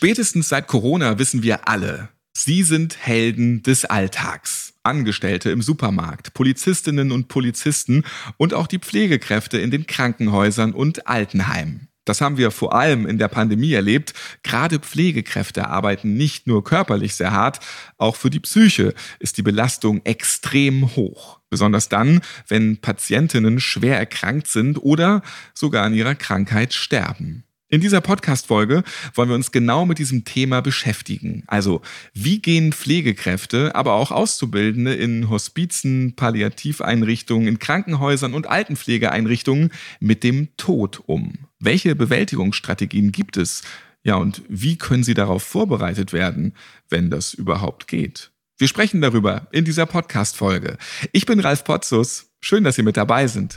Spätestens seit Corona wissen wir alle, Sie sind Helden des Alltags. Angestellte im Supermarkt, Polizistinnen und Polizisten und auch die Pflegekräfte in den Krankenhäusern und Altenheimen. Das haben wir vor allem in der Pandemie erlebt. Gerade Pflegekräfte arbeiten nicht nur körperlich sehr hart, auch für die Psyche ist die Belastung extrem hoch. Besonders dann, wenn Patientinnen schwer erkrankt sind oder sogar an ihrer Krankheit sterben. In dieser Podcast-Folge wollen wir uns genau mit diesem Thema beschäftigen. Also, wie gehen Pflegekräfte, aber auch Auszubildende in Hospizen, Palliativeinrichtungen, in Krankenhäusern und Altenpflegeeinrichtungen mit dem Tod um? Welche Bewältigungsstrategien gibt es? Ja, und wie können sie darauf vorbereitet werden, wenn das überhaupt geht? Wir sprechen darüber in dieser Podcast-Folge. Ich bin Ralf Potzus. Schön, dass Sie mit dabei sind.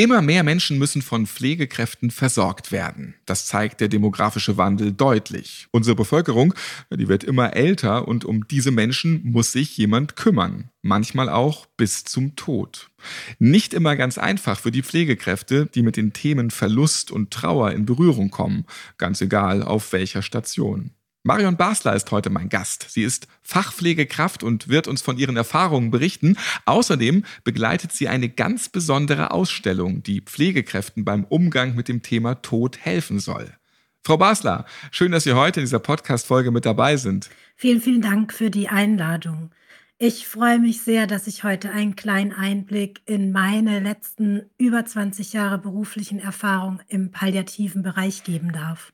Immer mehr Menschen müssen von Pflegekräften versorgt werden. Das zeigt der demografische Wandel deutlich. Unsere Bevölkerung, die wird immer älter und um diese Menschen muss sich jemand kümmern. Manchmal auch bis zum Tod. Nicht immer ganz einfach für die Pflegekräfte, die mit den Themen Verlust und Trauer in Berührung kommen. Ganz egal auf welcher Station. Marion Basler ist heute mein Gast. Sie ist Fachpflegekraft und wird uns von ihren Erfahrungen berichten. Außerdem begleitet sie eine ganz besondere Ausstellung, die Pflegekräften beim Umgang mit dem Thema Tod helfen soll. Frau Basler, schön, dass Sie heute in dieser Podcast-Folge mit dabei sind. Vielen, vielen Dank für die Einladung. Ich freue mich sehr, dass ich heute einen kleinen Einblick in meine letzten über 20 Jahre beruflichen Erfahrung im palliativen Bereich geben darf.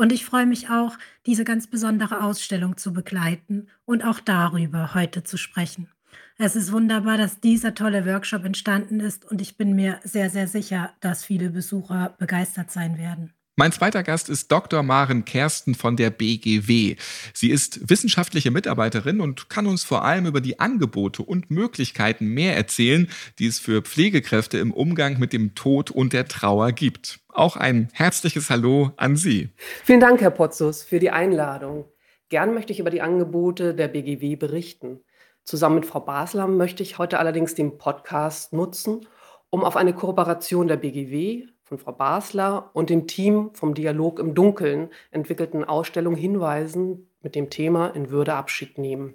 Und ich freue mich auch, diese ganz besondere Ausstellung zu begleiten und auch darüber heute zu sprechen. Es ist wunderbar, dass dieser tolle Workshop entstanden ist und ich bin mir sehr, sehr sicher, dass viele Besucher begeistert sein werden. Mein zweiter Gast ist Dr. Maren Kersten von der BGW. Sie ist wissenschaftliche Mitarbeiterin und kann uns vor allem über die Angebote und Möglichkeiten mehr erzählen, die es für Pflegekräfte im Umgang mit dem Tod und der Trauer gibt. Auch ein herzliches Hallo an Sie. Vielen Dank, Herr Potzus, für die Einladung. Gern möchte ich über die Angebote der BGW berichten. Zusammen mit Frau Basler möchte ich heute allerdings den Podcast nutzen, um auf eine Kooperation der BGW, von Frau Basler und dem Team vom Dialog im Dunkeln entwickelten Ausstellung hinweisen mit dem Thema In Würde Abschied nehmen.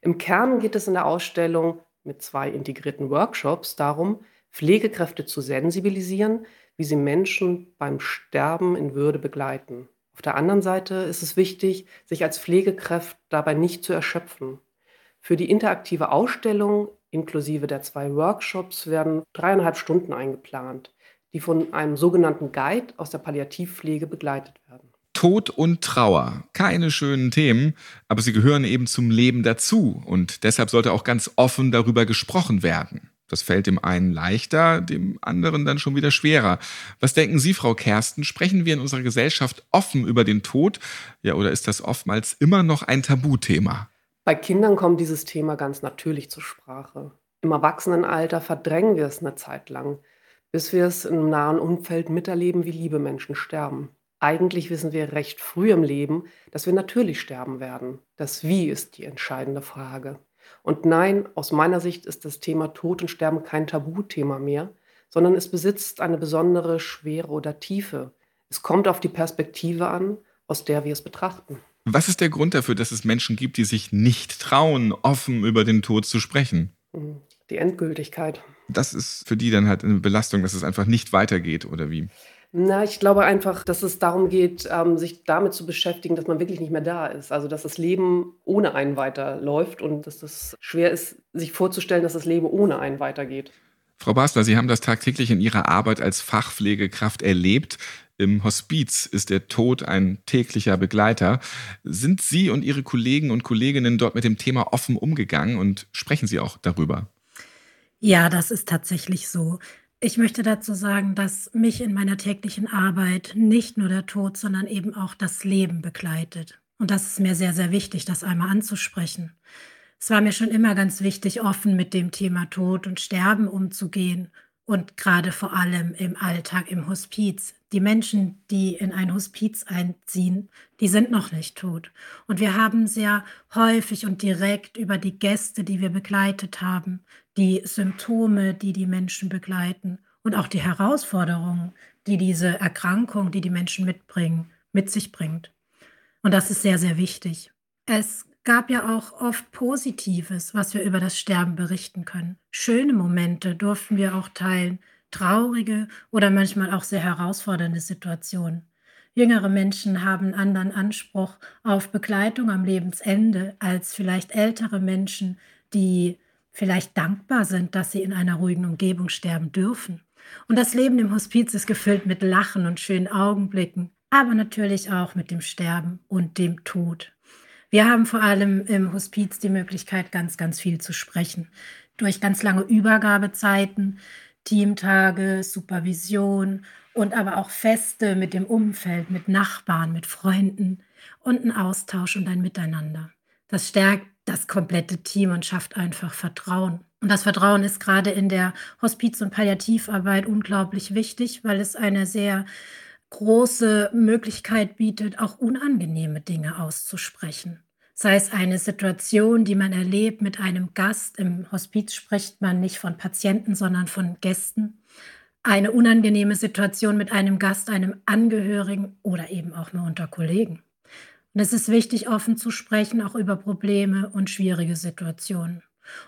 Im Kern geht es in der Ausstellung mit zwei integrierten Workshops darum, Pflegekräfte zu sensibilisieren, wie sie Menschen beim Sterben in Würde begleiten. Auf der anderen Seite ist es wichtig, sich als Pflegekraft dabei nicht zu erschöpfen. Für die interaktive Ausstellung inklusive der zwei Workshops werden dreieinhalb Stunden eingeplant die von einem sogenannten Guide aus der Palliativpflege begleitet werden. Tod und Trauer, keine schönen Themen, aber sie gehören eben zum Leben dazu und deshalb sollte auch ganz offen darüber gesprochen werden. Das fällt dem einen leichter, dem anderen dann schon wieder schwerer. Was denken Sie, Frau Kersten? Sprechen wir in unserer Gesellschaft offen über den Tod? Ja, oder ist das oftmals immer noch ein Tabuthema? Bei Kindern kommt dieses Thema ganz natürlich zur Sprache. Im Erwachsenenalter verdrängen wir es eine Zeit lang bis wir es im nahen Umfeld miterleben, wie liebe Menschen sterben. Eigentlich wissen wir recht früh im Leben, dass wir natürlich sterben werden. Das Wie ist die entscheidende Frage. Und nein, aus meiner Sicht ist das Thema Tod und Sterben kein Tabuthema mehr, sondern es besitzt eine besondere Schwere oder Tiefe. Es kommt auf die Perspektive an, aus der wir es betrachten. Was ist der Grund dafür, dass es Menschen gibt, die sich nicht trauen, offen über den Tod zu sprechen? Hm, die Endgültigkeit das ist für die dann halt eine Belastung, dass es einfach nicht weitergeht oder wie? Na, ich glaube einfach, dass es darum geht, ähm, sich damit zu beschäftigen, dass man wirklich nicht mehr da ist. Also, dass das Leben ohne einen weiterläuft und dass es schwer ist, sich vorzustellen, dass das Leben ohne einen weitergeht. Frau Basler, Sie haben das tagtäglich in Ihrer Arbeit als Fachpflegekraft erlebt. Im Hospiz ist der Tod ein täglicher Begleiter. Sind Sie und Ihre Kollegen und Kolleginnen dort mit dem Thema offen umgegangen und sprechen Sie auch darüber? Ja, das ist tatsächlich so. Ich möchte dazu sagen, dass mich in meiner täglichen Arbeit nicht nur der Tod, sondern eben auch das Leben begleitet. Und das ist mir sehr, sehr wichtig, das einmal anzusprechen. Es war mir schon immer ganz wichtig, offen mit dem Thema Tod und Sterben umzugehen und gerade vor allem im Alltag im Hospiz. Die Menschen, die in ein Hospiz einziehen, die sind noch nicht tot. Und wir haben sehr häufig und direkt über die Gäste, die wir begleitet haben, die Symptome, die die Menschen begleiten und auch die Herausforderungen, die diese Erkrankung, die die Menschen mitbringen, mit sich bringt. Und das ist sehr, sehr wichtig. Es gab ja auch oft Positives, was wir über das Sterben berichten können. Schöne Momente durften wir auch teilen, traurige oder manchmal auch sehr herausfordernde Situationen. Jüngere Menschen haben einen anderen Anspruch auf Begleitung am Lebensende als vielleicht ältere Menschen, die vielleicht dankbar sind, dass sie in einer ruhigen Umgebung sterben dürfen. Und das Leben im Hospiz ist gefüllt mit Lachen und schönen Augenblicken, aber natürlich auch mit dem Sterben und dem Tod. Wir haben vor allem im Hospiz die Möglichkeit, ganz, ganz viel zu sprechen. Durch ganz lange Übergabezeiten, Teamtage, Supervision und aber auch Feste mit dem Umfeld, mit Nachbarn, mit Freunden und ein Austausch und ein Miteinander. Das stärkt das komplette Team und schafft einfach Vertrauen. Und das Vertrauen ist gerade in der Hospiz- und Palliativarbeit unglaublich wichtig, weil es eine sehr große Möglichkeit bietet, auch unangenehme Dinge auszusprechen. Sei es eine Situation, die man erlebt mit einem Gast, im Hospiz spricht man nicht von Patienten, sondern von Gästen, eine unangenehme Situation mit einem Gast, einem Angehörigen oder eben auch nur unter Kollegen. Und es ist wichtig, offen zu sprechen, auch über Probleme und schwierige Situationen.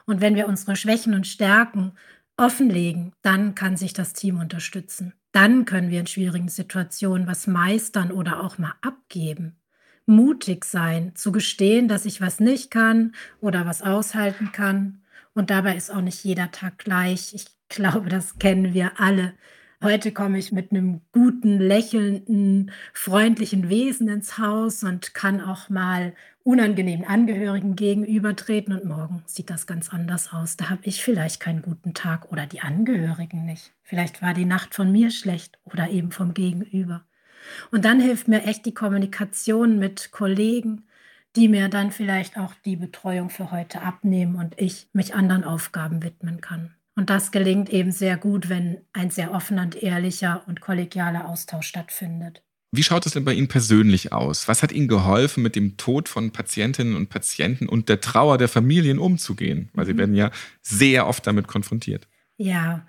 Und wenn wir unsere Schwächen und Stärken offenlegen, dann kann sich das Team unterstützen. Dann können wir in schwierigen Situationen was meistern oder auch mal abgeben. Mutig sein, zu gestehen, dass ich was nicht kann oder was aushalten kann. Und dabei ist auch nicht jeder Tag gleich. Ich glaube, das kennen wir alle. Heute komme ich mit einem guten, lächelnden, freundlichen Wesen ins Haus und kann auch mal unangenehmen Angehörigen gegenübertreten und morgen sieht das ganz anders aus. Da habe ich vielleicht keinen guten Tag oder die Angehörigen nicht. Vielleicht war die Nacht von mir schlecht oder eben vom Gegenüber. Und dann hilft mir echt die Kommunikation mit Kollegen, die mir dann vielleicht auch die Betreuung für heute abnehmen und ich mich anderen Aufgaben widmen kann. Und das gelingt eben sehr gut, wenn ein sehr offener und ehrlicher und kollegialer Austausch stattfindet. Wie schaut es denn bei Ihnen persönlich aus? Was hat Ihnen geholfen, mit dem Tod von Patientinnen und Patienten und der Trauer der Familien umzugehen? Weil Sie mhm. werden ja sehr oft damit konfrontiert. Ja,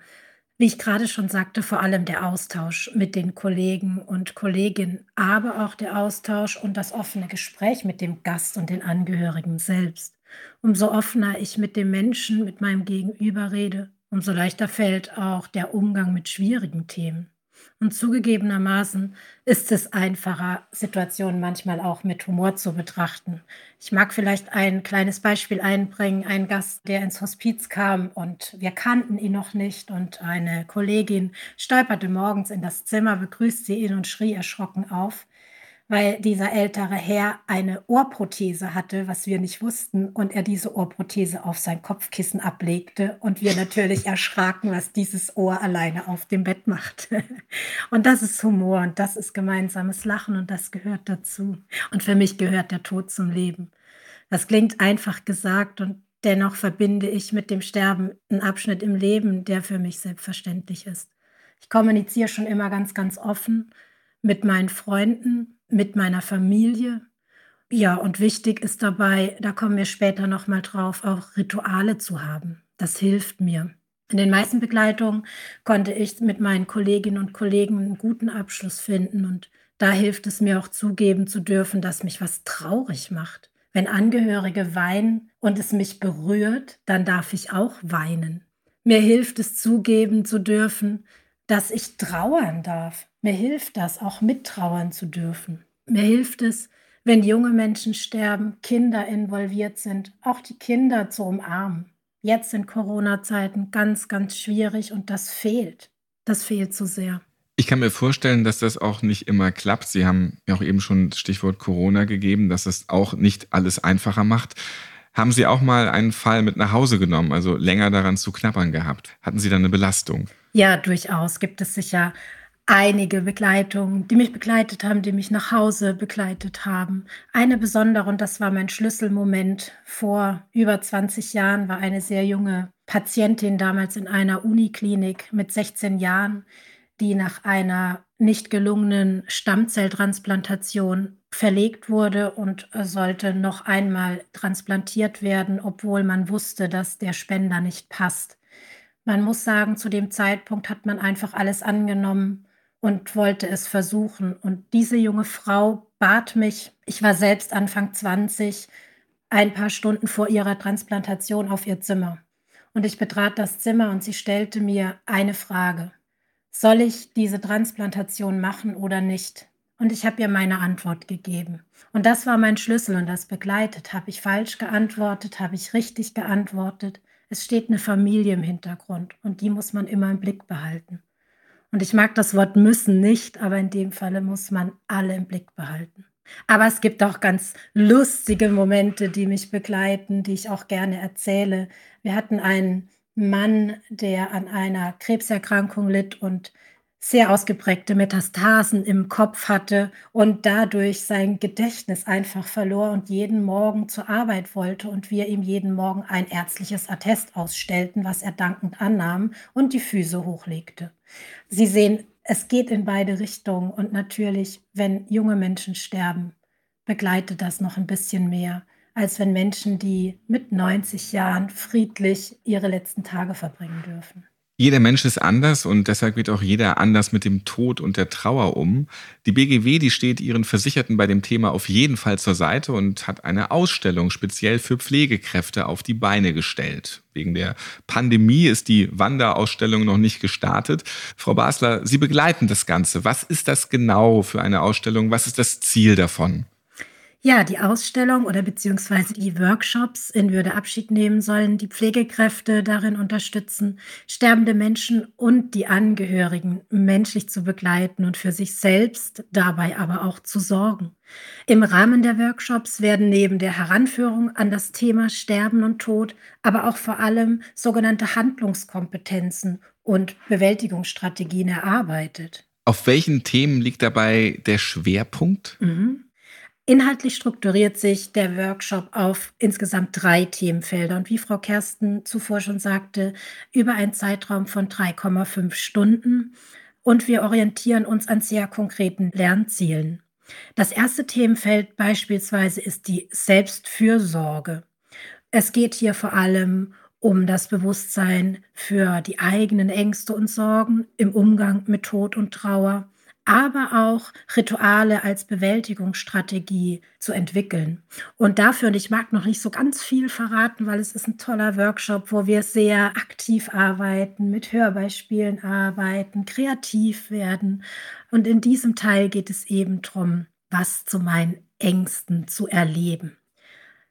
wie ich gerade schon sagte, vor allem der Austausch mit den Kollegen und Kolleginnen, aber auch der Austausch und das offene Gespräch mit dem Gast und den Angehörigen selbst. Umso offener ich mit dem Menschen, mit meinem Gegenüber rede, Umso leichter fällt auch der Umgang mit schwierigen Themen. Und zugegebenermaßen ist es einfacher, Situationen manchmal auch mit Humor zu betrachten. Ich mag vielleicht ein kleines Beispiel einbringen. Ein Gast, der ins Hospiz kam und wir kannten ihn noch nicht und eine Kollegin stolperte morgens in das Zimmer, begrüßte ihn und schrie erschrocken auf weil dieser ältere Herr eine Ohrprothese hatte, was wir nicht wussten, und er diese Ohrprothese auf sein Kopfkissen ablegte und wir natürlich erschraken, was dieses Ohr alleine auf dem Bett macht. Und das ist Humor und das ist gemeinsames Lachen und das gehört dazu. Und für mich gehört der Tod zum Leben. Das klingt einfach gesagt und dennoch verbinde ich mit dem Sterben einen Abschnitt im Leben, der für mich selbstverständlich ist. Ich kommuniziere schon immer ganz, ganz offen mit meinen Freunden, mit meiner Familie. Ja, und wichtig ist dabei, da kommen wir später nochmal drauf, auch Rituale zu haben. Das hilft mir. In den meisten Begleitungen konnte ich mit meinen Kolleginnen und Kollegen einen guten Abschluss finden und da hilft es mir auch zugeben zu dürfen, dass mich was traurig macht. Wenn Angehörige weinen und es mich berührt, dann darf ich auch weinen. Mir hilft es zugeben zu dürfen, dass ich trauern darf. Mir hilft das, auch mittrauern zu dürfen. Mir hilft es, wenn junge Menschen sterben, Kinder involviert sind, auch die Kinder zu umarmen. Jetzt in Corona-Zeiten ganz, ganz schwierig und das fehlt. Das fehlt so sehr. Ich kann mir vorstellen, dass das auch nicht immer klappt. Sie haben ja auch eben schon Stichwort Corona gegeben, dass es auch nicht alles einfacher macht. Haben Sie auch mal einen Fall mit nach Hause genommen, also länger daran zu knabbern gehabt? Hatten Sie da eine Belastung? Ja, durchaus gibt es sicher einige Begleitungen, die mich begleitet haben, die mich nach Hause begleitet haben. Eine besondere, und das war mein Schlüsselmoment vor über 20 Jahren, war eine sehr junge Patientin damals in einer Uniklinik mit 16 Jahren, die nach einer nicht gelungenen Stammzelltransplantation verlegt wurde und sollte noch einmal transplantiert werden, obwohl man wusste, dass der Spender nicht passt. Man muss sagen, zu dem Zeitpunkt hat man einfach alles angenommen, und wollte es versuchen. Und diese junge Frau bat mich, ich war selbst Anfang 20, ein paar Stunden vor ihrer Transplantation auf ihr Zimmer. Und ich betrat das Zimmer und sie stellte mir eine Frage. Soll ich diese Transplantation machen oder nicht? Und ich habe ihr meine Antwort gegeben. Und das war mein Schlüssel und das begleitet. Habe ich falsch geantwortet? Habe ich richtig geantwortet? Es steht eine Familie im Hintergrund und die muss man immer im Blick behalten. Und ich mag das Wort müssen nicht, aber in dem Falle muss man alle im Blick behalten. Aber es gibt auch ganz lustige Momente, die mich begleiten, die ich auch gerne erzähle. Wir hatten einen Mann, der an einer Krebserkrankung litt und sehr ausgeprägte Metastasen im Kopf hatte und dadurch sein Gedächtnis einfach verlor und jeden Morgen zur Arbeit wollte und wir ihm jeden Morgen ein ärztliches Attest ausstellten, was er dankend annahm und die Füße hochlegte. Sie sehen, es geht in beide Richtungen und natürlich, wenn junge Menschen sterben, begleitet das noch ein bisschen mehr, als wenn Menschen, die mit 90 Jahren friedlich ihre letzten Tage verbringen dürfen. Jeder Mensch ist anders und deshalb geht auch jeder anders mit dem Tod und der Trauer um. Die BGW, die steht ihren Versicherten bei dem Thema auf jeden Fall zur Seite und hat eine Ausstellung speziell für Pflegekräfte auf die Beine gestellt. Wegen der Pandemie ist die Wanderausstellung noch nicht gestartet. Frau Basler, Sie begleiten das Ganze. Was ist das genau für eine Ausstellung? Was ist das Ziel davon? Ja, die Ausstellung oder beziehungsweise die Workshops in Würde Abschied nehmen sollen die Pflegekräfte darin unterstützen, sterbende Menschen und die Angehörigen menschlich zu begleiten und für sich selbst dabei aber auch zu sorgen. Im Rahmen der Workshops werden neben der Heranführung an das Thema Sterben und Tod aber auch vor allem sogenannte Handlungskompetenzen und Bewältigungsstrategien erarbeitet. Auf welchen Themen liegt dabei der Schwerpunkt? Mhm. Inhaltlich strukturiert sich der Workshop auf insgesamt drei Themenfelder und wie Frau Kersten zuvor schon sagte, über einen Zeitraum von 3,5 Stunden. Und wir orientieren uns an sehr konkreten Lernzielen. Das erste Themenfeld beispielsweise ist die Selbstfürsorge. Es geht hier vor allem um das Bewusstsein für die eigenen Ängste und Sorgen im Umgang mit Tod und Trauer aber auch Rituale als Bewältigungsstrategie zu entwickeln. Und dafür, und ich mag noch nicht so ganz viel verraten, weil es ist ein toller Workshop, wo wir sehr aktiv arbeiten, mit Hörbeispielen arbeiten, kreativ werden. Und in diesem Teil geht es eben darum, was zu meinen Ängsten zu erleben.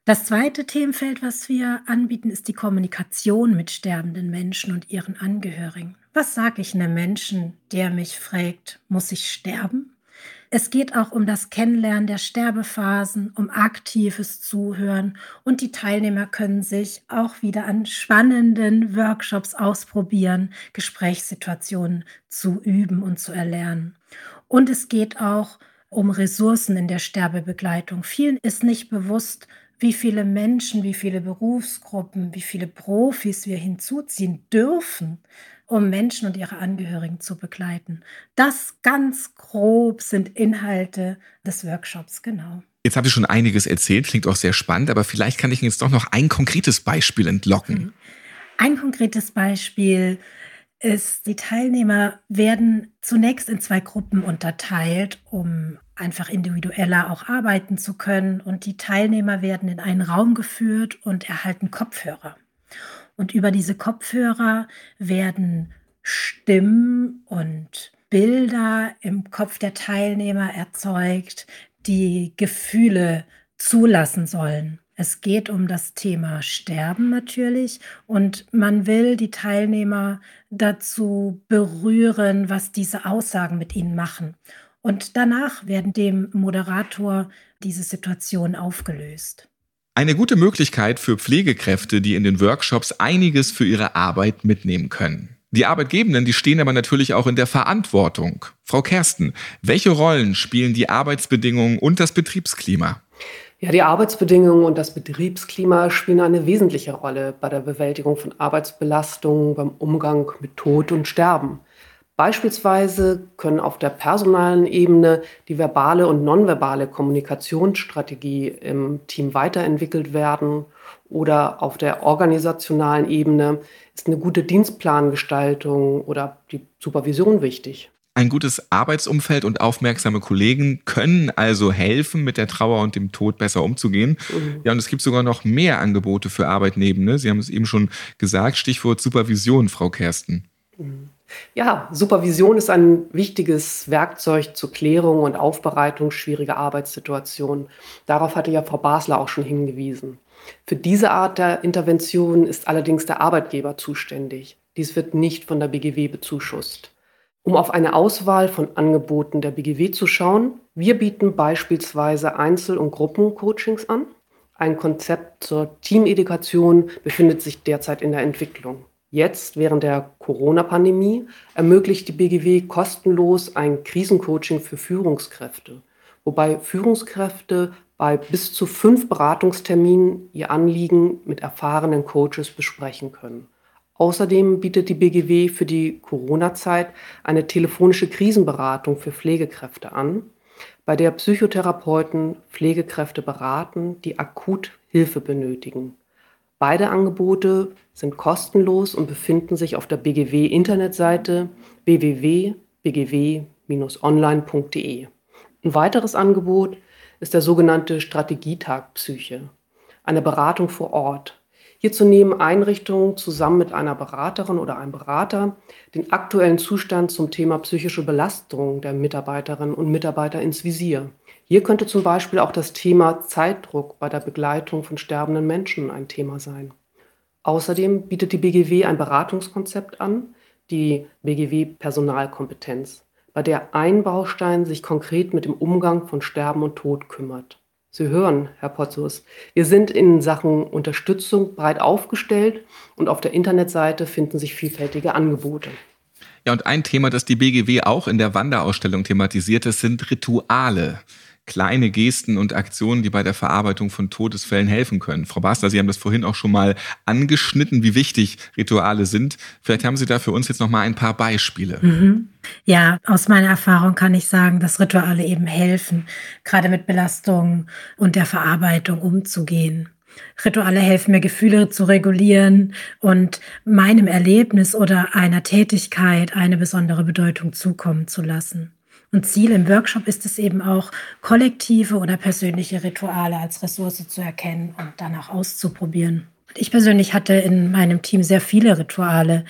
Das zweite Themenfeld, was wir anbieten, ist die Kommunikation mit sterbenden Menschen und ihren Angehörigen. Was sage ich einem Menschen, der mich fragt, muss ich sterben? Es geht auch um das Kennenlernen der Sterbephasen, um aktives Zuhören und die Teilnehmer können sich auch wieder an spannenden Workshops ausprobieren, Gesprächssituationen zu üben und zu erlernen. Und es geht auch um Ressourcen in der Sterbebegleitung. Vielen ist nicht bewusst, wie viele Menschen, wie viele Berufsgruppen, wie viele Profis wir hinzuziehen dürfen, um Menschen und ihre Angehörigen zu begleiten. Das ganz grob sind Inhalte des Workshops, genau. Jetzt habe ich schon einiges erzählt, klingt auch sehr spannend, aber vielleicht kann ich jetzt doch noch ein konkretes Beispiel entlocken. Mhm. Ein konkretes Beispiel ist, die Teilnehmer werden zunächst in zwei Gruppen unterteilt, um einfach individueller auch arbeiten zu können. Und die Teilnehmer werden in einen Raum geführt und erhalten Kopfhörer. Und über diese Kopfhörer werden Stimmen und Bilder im Kopf der Teilnehmer erzeugt, die Gefühle zulassen sollen. Es geht um das Thema Sterben natürlich und man will die Teilnehmer dazu berühren, was diese Aussagen mit ihnen machen. Und danach werden dem Moderator diese Situation aufgelöst. Eine gute Möglichkeit für Pflegekräfte, die in den Workshops einiges für ihre Arbeit mitnehmen können. Die Arbeitgebenden, die stehen aber natürlich auch in der Verantwortung. Frau Kersten, welche Rollen spielen die Arbeitsbedingungen und das Betriebsklima? Ja, die Arbeitsbedingungen und das Betriebsklima spielen eine wesentliche Rolle bei der Bewältigung von Arbeitsbelastungen, beim Umgang mit Tod und Sterben. Beispielsweise können auf der personalen Ebene die verbale und nonverbale Kommunikationsstrategie im Team weiterentwickelt werden oder auf der organisationalen Ebene ist eine gute Dienstplangestaltung oder die Supervision wichtig. Ein gutes Arbeitsumfeld und aufmerksame Kollegen können also helfen, mit der Trauer und dem Tod besser umzugehen. Mhm. Ja, und es gibt sogar noch mehr Angebote für Arbeitnehmende. Sie haben es eben schon gesagt, Stichwort Supervision, Frau Kersten. Mhm. Ja, Supervision ist ein wichtiges Werkzeug zur Klärung und Aufbereitung schwieriger Arbeitssituationen. Darauf hatte ja Frau Basler auch schon hingewiesen. Für diese Art der Intervention ist allerdings der Arbeitgeber zuständig. Dies wird nicht von der BGW bezuschusst. Um auf eine Auswahl von Angeboten der BGW zu schauen, wir bieten beispielsweise Einzel- und Gruppencoachings an. Ein Konzept zur Teamedukation befindet sich derzeit in der Entwicklung. Jetzt, während der Corona-Pandemie, ermöglicht die BGW kostenlos ein Krisencoaching für Führungskräfte, wobei Führungskräfte bei bis zu fünf Beratungsterminen ihr Anliegen mit erfahrenen Coaches besprechen können. Außerdem bietet die BGW für die Corona-Zeit eine telefonische Krisenberatung für Pflegekräfte an, bei der Psychotherapeuten Pflegekräfte beraten, die akut Hilfe benötigen. Beide Angebote sind kostenlos und befinden sich auf der BGW-Internetseite www.bgw-online.de. Ein weiteres Angebot ist der sogenannte Strategietag Psyche, eine Beratung vor Ort. Hierzu nehmen Einrichtungen zusammen mit einer Beraterin oder einem Berater den aktuellen Zustand zum Thema psychische Belastung der Mitarbeiterinnen und Mitarbeiter ins Visier. Hier könnte zum Beispiel auch das Thema Zeitdruck bei der Begleitung von sterbenden Menschen ein Thema sein. Außerdem bietet die BGW ein Beratungskonzept an, die BGW Personalkompetenz bei der ein Baustein sich konkret mit dem Umgang von Sterben und Tod kümmert. Sie hören, Herr Potzus, wir sind in Sachen Unterstützung breit aufgestellt und auf der Internetseite finden sich vielfältige Angebote. Ja, und ein Thema, das die BGW auch in der Wanderausstellung thematisiert, das sind Rituale kleine Gesten und Aktionen, die bei der Verarbeitung von Todesfällen helfen können. Frau Basler, Sie haben das vorhin auch schon mal angeschnitten, wie wichtig Rituale sind. Vielleicht haben Sie da für uns jetzt noch mal ein paar Beispiele. Mhm. Ja, aus meiner Erfahrung kann ich sagen, dass Rituale eben helfen, gerade mit Belastungen und der Verarbeitung umzugehen. Rituale helfen mir, Gefühle zu regulieren und meinem Erlebnis oder einer Tätigkeit eine besondere Bedeutung zukommen zu lassen. Und Ziel im Workshop ist es eben auch, kollektive oder persönliche Rituale als Ressource zu erkennen und danach auszuprobieren. Ich persönlich hatte in meinem Team sehr viele Rituale.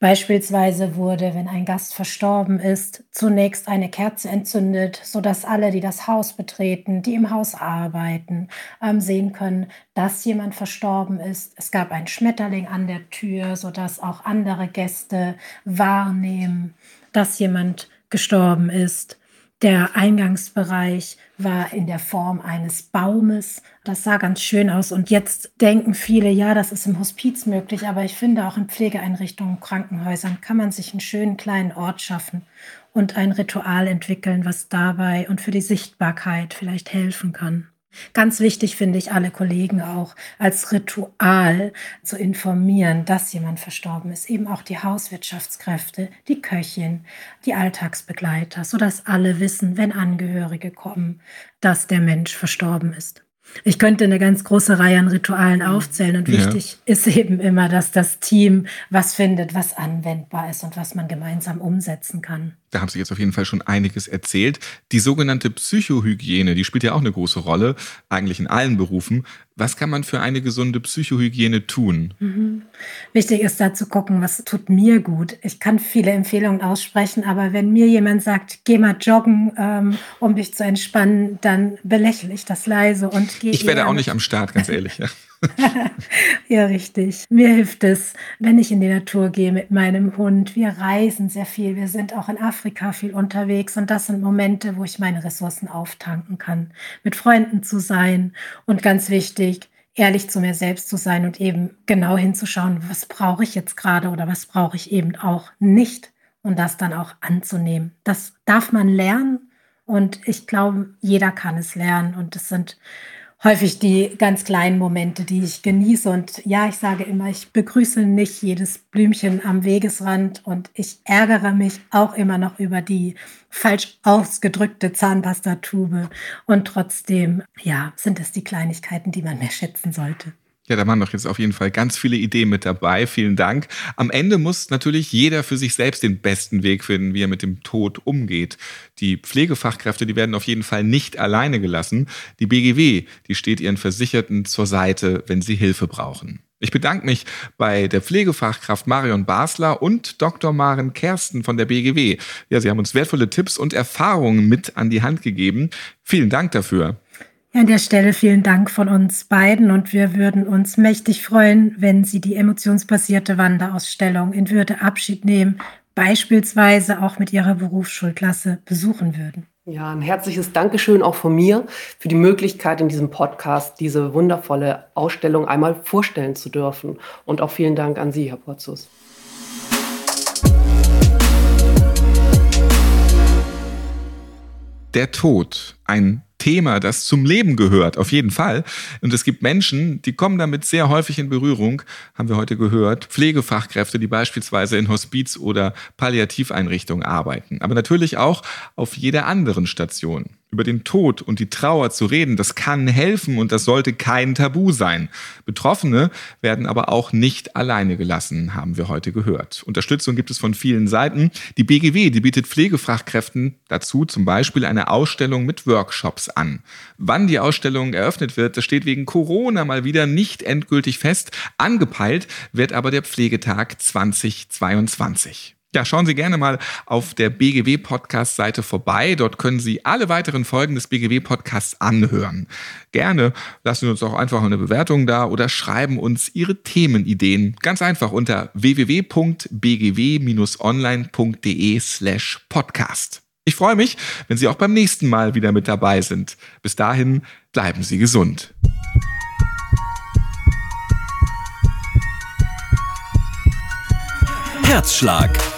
Beispielsweise wurde, wenn ein Gast verstorben ist, zunächst eine Kerze entzündet, sodass alle, die das Haus betreten, die im Haus arbeiten, ähm, sehen können, dass jemand verstorben ist. Es gab einen Schmetterling an der Tür, sodass auch andere Gäste wahrnehmen, dass jemand gestorben ist. Der Eingangsbereich war in der Form eines Baumes. Das sah ganz schön aus. Und jetzt denken viele, ja, das ist im Hospiz möglich. Aber ich finde, auch in Pflegeeinrichtungen, Krankenhäusern kann man sich einen schönen kleinen Ort schaffen und ein Ritual entwickeln, was dabei und für die Sichtbarkeit vielleicht helfen kann. Ganz wichtig finde ich alle Kollegen auch als Ritual zu informieren, dass jemand verstorben ist. Eben auch die Hauswirtschaftskräfte, die Köchin, die Alltagsbegleiter, sodass alle wissen, wenn Angehörige kommen, dass der Mensch verstorben ist. Ich könnte eine ganz große Reihe an Ritualen aufzählen und wichtig ja. ist eben immer, dass das Team was findet, was anwendbar ist und was man gemeinsam umsetzen kann. Da haben Sie jetzt auf jeden Fall schon einiges erzählt. Die sogenannte Psychohygiene, die spielt ja auch eine große Rolle, eigentlich in allen Berufen. Was kann man für eine gesunde Psychohygiene tun? Mhm. Wichtig ist da zu gucken, was tut mir gut. Ich kann viele Empfehlungen aussprechen, aber wenn mir jemand sagt, geh mal joggen, ähm, um dich zu entspannen, dann belächle ich das leise und gehe. Ich werde auch nicht am Start, ganz ehrlich. Ja. ja, richtig. Mir hilft es, wenn ich in die Natur gehe mit meinem Hund. Wir reisen sehr viel. Wir sind auch in Afrika viel unterwegs. Und das sind Momente, wo ich meine Ressourcen auftanken kann. Mit Freunden zu sein. Und ganz wichtig, ehrlich zu mir selbst zu sein und eben genau hinzuschauen, was brauche ich jetzt gerade oder was brauche ich eben auch nicht und das dann auch anzunehmen. Das darf man lernen und ich glaube, jeder kann es lernen und es sind häufig die ganz kleinen Momente, die ich genieße. Und ja, ich sage immer, ich begrüße nicht jedes Blümchen am Wegesrand und ich ärgere mich auch immer noch über die falsch ausgedrückte Zahnpastatube. Und trotzdem, ja, sind es die Kleinigkeiten, die man mehr schätzen sollte. Ja, da waren doch jetzt auf jeden Fall ganz viele Ideen mit dabei. Vielen Dank. Am Ende muss natürlich jeder für sich selbst den besten Weg finden, wie er mit dem Tod umgeht. Die Pflegefachkräfte, die werden auf jeden Fall nicht alleine gelassen. Die BGW, die steht ihren Versicherten zur Seite, wenn sie Hilfe brauchen. Ich bedanke mich bei der Pflegefachkraft Marion Basler und Dr. Maren Kersten von der BGW. Ja, sie haben uns wertvolle Tipps und Erfahrungen mit an die Hand gegeben. Vielen Dank dafür. An der Stelle vielen Dank von uns beiden und wir würden uns mächtig freuen, wenn Sie die emotionsbasierte Wanderausstellung in Würde Abschied nehmen, beispielsweise auch mit Ihrer Berufsschulklasse besuchen würden. Ja, ein herzliches Dankeschön auch von mir für die Möglichkeit, in diesem Podcast diese wundervolle Ausstellung einmal vorstellen zu dürfen. Und auch vielen Dank an Sie, Herr Potzus. Der Tod, ein Thema, das zum Leben gehört, auf jeden Fall. Und es gibt Menschen, die kommen damit sehr häufig in Berührung, haben wir heute gehört. Pflegefachkräfte, die beispielsweise in Hospiz- oder Palliativeinrichtungen arbeiten. Aber natürlich auch auf jeder anderen Station über den Tod und die Trauer zu reden, das kann helfen und das sollte kein Tabu sein. Betroffene werden aber auch nicht alleine gelassen, haben wir heute gehört. Unterstützung gibt es von vielen Seiten. Die BGW, die bietet Pflegefachkräften dazu zum Beispiel eine Ausstellung mit Workshops an. Wann die Ausstellung eröffnet wird, das steht wegen Corona mal wieder nicht endgültig fest. Angepeilt wird aber der Pflegetag 2022. Ja, schauen Sie gerne mal auf der BGW Podcast Seite vorbei. Dort können Sie alle weiteren Folgen des BGW Podcasts anhören. Gerne lassen Sie uns auch einfach eine Bewertung da oder schreiben uns Ihre Themenideen ganz einfach unter www.bgw-online.de slash podcast. Ich freue mich, wenn Sie auch beim nächsten Mal wieder mit dabei sind. Bis dahin bleiben Sie gesund. Herzschlag